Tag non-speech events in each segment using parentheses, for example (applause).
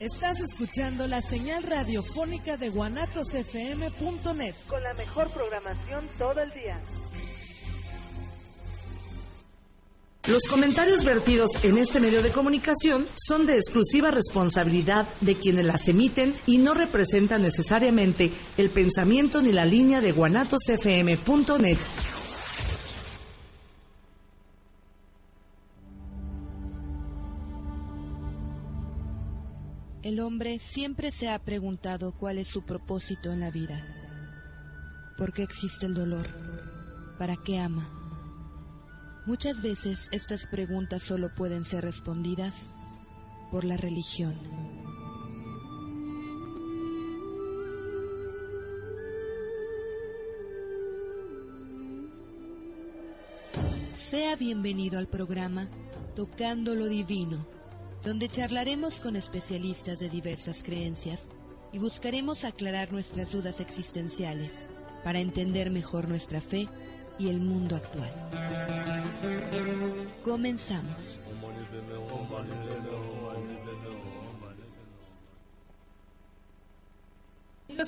Estás escuchando la señal radiofónica de guanatosfm.net con la mejor programación todo el día. Los comentarios vertidos en este medio de comunicación son de exclusiva responsabilidad de quienes las emiten y no representan necesariamente el pensamiento ni la línea de guanatosfm.net. El hombre siempre se ha preguntado cuál es su propósito en la vida. ¿Por qué existe el dolor? ¿Para qué ama? Muchas veces estas preguntas solo pueden ser respondidas por la religión. Sea bienvenido al programa Tocando lo Divino, donde charlaremos con especialistas de diversas creencias y buscaremos aclarar nuestras dudas existenciales para entender mejor nuestra fe y el mundo actual. Comenzamos.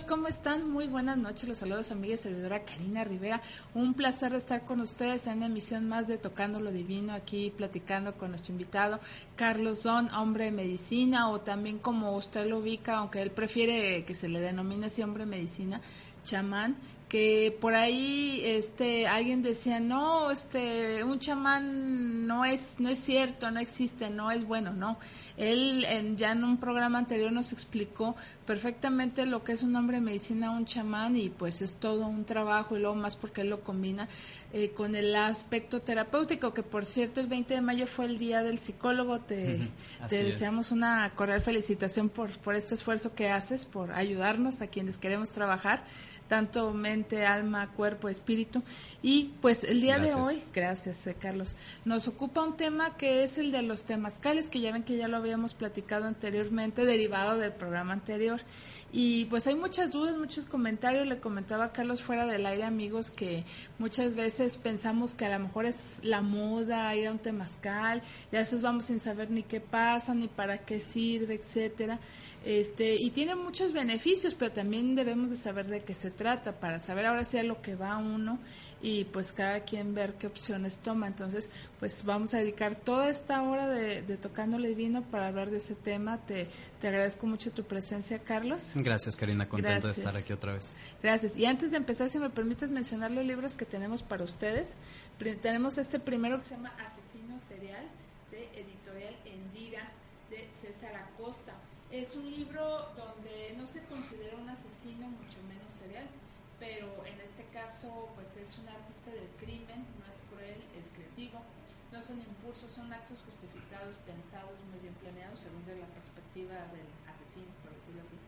¿Cómo están? Muy buenas noches. Los saludos amiga y servidora Karina Rivera. Un placer estar con ustedes en una emisión más de Tocando lo Divino, aquí platicando con nuestro invitado, Carlos Don, hombre de medicina, o también como usted lo ubica, aunque él prefiere que se le denomine así hombre de medicina, chamán, que por ahí este alguien decía no este un chamán no es no es cierto no existe no es bueno no él en, ya en un programa anterior nos explicó perfectamente lo que es un hombre de medicina un chamán y pues es todo un trabajo y luego más porque él lo combina eh, con el aspecto terapéutico que por cierto el 20 de mayo fue el día del psicólogo te, te deseamos una cordial felicitación por por este esfuerzo que haces por ayudarnos a quienes queremos trabajar tanto mente, alma, cuerpo, espíritu. Y pues el día de hoy, gracias eh, Carlos, nos ocupa un tema que es el de los temazcales, que ya ven que ya lo habíamos platicado anteriormente, derivado del programa anterior. Y pues hay muchas dudas, muchos comentarios. Le comentaba a Carlos fuera del aire, amigos, que muchas veces pensamos que a lo mejor es la moda ir a un temazcal, y a veces vamos sin saber ni qué pasa, ni para qué sirve, etcétera. Este, y tiene muchos beneficios, pero también debemos de saber de qué se trata para saber ahora sí a lo que va uno y pues cada quien ver qué opciones toma. Entonces, pues vamos a dedicar toda esta hora de, de Tocándole Vino para hablar de ese tema. Te, te agradezco mucho tu presencia, Carlos. Gracias, Karina, contento de estar aquí otra vez. Gracias. Y antes de empezar, si me permites mencionar los libros que tenemos para ustedes. tenemos este primero que se llama Asesino Serial de Editorial Endira de César Acosta es un libro donde no se considera un asesino, mucho menos pero en este caso pues es un artista del crimen, no es cruel, es creativo, no son impulsos, son actos justificados, pensados, muy bien planeados según de la perspectiva del asesino, por decirlo así.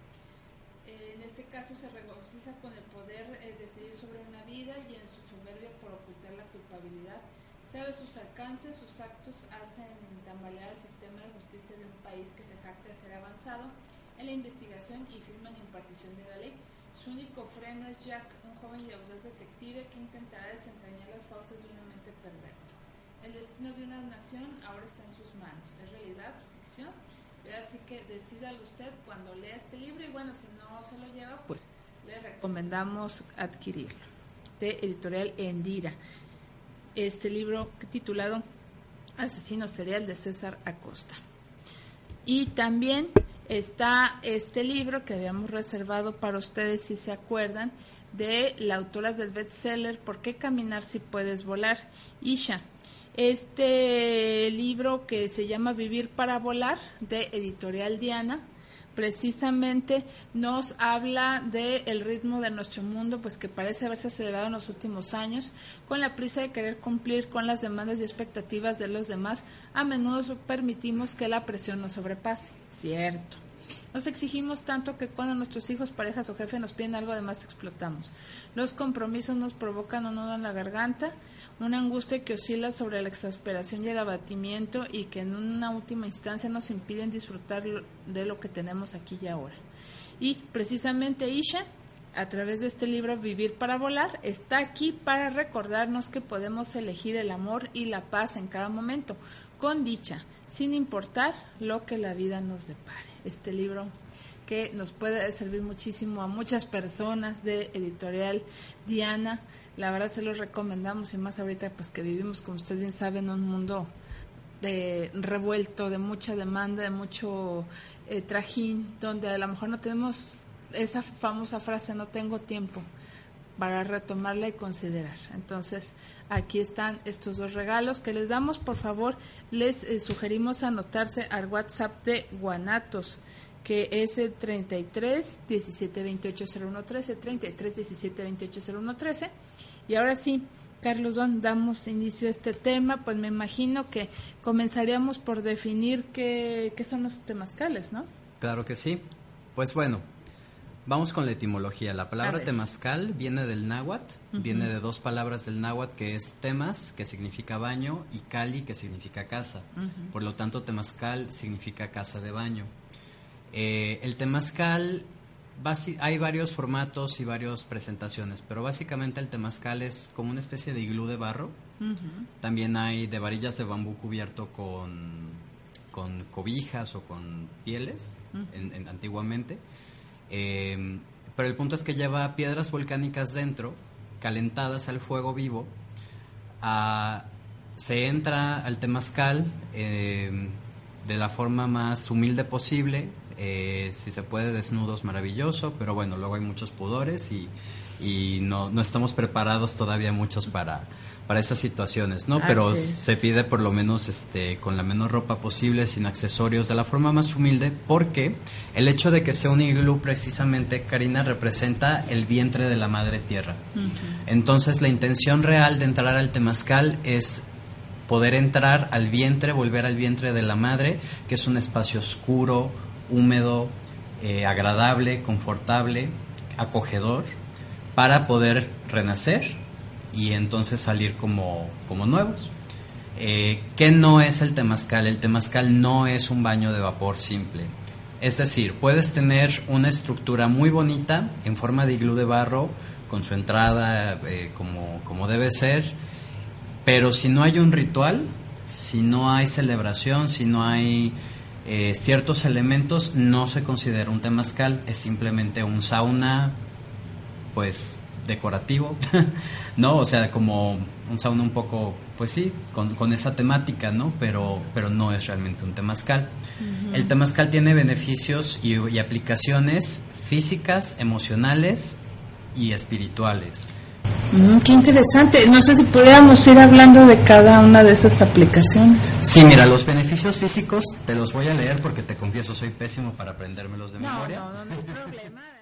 en este caso se regocija con el poder eh, decidir sobre una vida y en su soberbia por ocultar la culpabilidad sabe sus alcances, sus actos hacen tambalear el sistema de justicia de un país que se jacta de ser avanzado en la investigación y firma en impartición de la ley. Su único freno es Jack, un joven y audaz detective que intentará desentrañar las fauces de una mente perversa. El destino de una nación ahora está en sus manos. ¿Es realidad, ficción? Así que decídalo usted cuando lea este libro y bueno, si no se lo lleva, pues le recomendamos adquirirlo. De editorial Endira este libro titulado Asesino Serial de César Acosta. Y también está este libro que habíamos reservado para ustedes, si se acuerdan, de la autora del bestseller ¿Por qué caminar si puedes volar? Isha. Este libro que se llama Vivir para volar, de Editorial Diana, precisamente nos habla del el ritmo de nuestro mundo, pues que parece haberse acelerado en los últimos años, con la prisa de querer cumplir con las demandas y expectativas de los demás, a menudo permitimos que la presión nos sobrepase. Cierto. Nos exigimos tanto que cuando nuestros hijos, parejas o jefe nos piden algo de más explotamos. Los compromisos nos provocan un nudo en la garganta, una angustia que oscila sobre la exasperación y el abatimiento y que en una última instancia nos impiden disfrutar de lo que tenemos aquí y ahora. Y precisamente Isha a través de este libro Vivir para Volar, está aquí para recordarnos que podemos elegir el amor y la paz en cada momento, con dicha, sin importar lo que la vida nos depare. Este libro que nos puede servir muchísimo a muchas personas de editorial Diana, la verdad se los recomendamos y más ahorita pues que vivimos, como usted bien sabe, en un mundo de revuelto, de mucha demanda, de mucho eh, trajín, donde a lo mejor no tenemos esa famosa frase, no tengo tiempo, para retomarla y considerar. Entonces, aquí están estos dos regalos que les damos. Por favor, les eh, sugerimos anotarse al WhatsApp de Guanatos, que es el 33 17 28 01 13, 33 17 28 01 13. Y ahora sí, Carlos Don, damos inicio a este tema, pues me imagino que comenzaríamos por definir qué, qué son los temazcales, ¿no? Claro que sí. Pues bueno, Vamos con la etimología. La palabra temazcal viene del náhuatl, viene de dos palabras del náhuatl que es temas, que significa baño, y cali, que significa casa. Por lo tanto, temazcal significa casa de baño. Eh, el temazcal, hay varios formatos y varias presentaciones, pero básicamente el temazcal es como una especie de iglú de barro. También hay de varillas de bambú cubierto con, con cobijas o con pieles, antiguamente eh, pero el punto es que lleva piedras volcánicas dentro, calentadas al fuego vivo. se entra al temazcal eh, de la forma más humilde posible. Eh, si se puede, desnudos, maravilloso, pero bueno, luego hay muchos pudores y, no estamos preparados todavía muchos para, para esas situaciones, ¿no? Pero se pide por lo menos este con la menor ropa posible, sin accesorios, de la forma más humilde, porque el hecho de que sea un iglú precisamente, Karina, representa el vientre de la madre tierra. Entonces la intención real de entrar al temazcal es poder entrar al vientre, volver al vientre de la madre, que es un espacio oscuro, húmedo, eh, agradable, confortable, acogedor, para poder renacer y entonces salir como, como nuevos. Eh, ¿Qué no es el temazcal? El temazcal no es un baño de vapor simple. Es decir, puedes tener una estructura muy bonita en forma de iglú de barro, con su entrada eh, como, como debe ser, pero si no hay un ritual, si no hay celebración, si no hay eh, ciertos elementos, no se considera un temazcal, es simplemente un sauna, pues decorativo, (laughs) ¿no? O sea, como un sauna un poco, pues sí, con, esa temática, ¿no? Pero, pero no es realmente un temazcal. El temazcal tiene beneficios y, aplicaciones físicas, emocionales y espirituales. Mm, qué interesante. No sé si pudiéramos ir hablando de cada una de esas aplicaciones. Sí, mira, los beneficios físicos te los voy a leer porque te confieso, soy pésimo para aprendérmelos de memoria. No, no, no hay problema.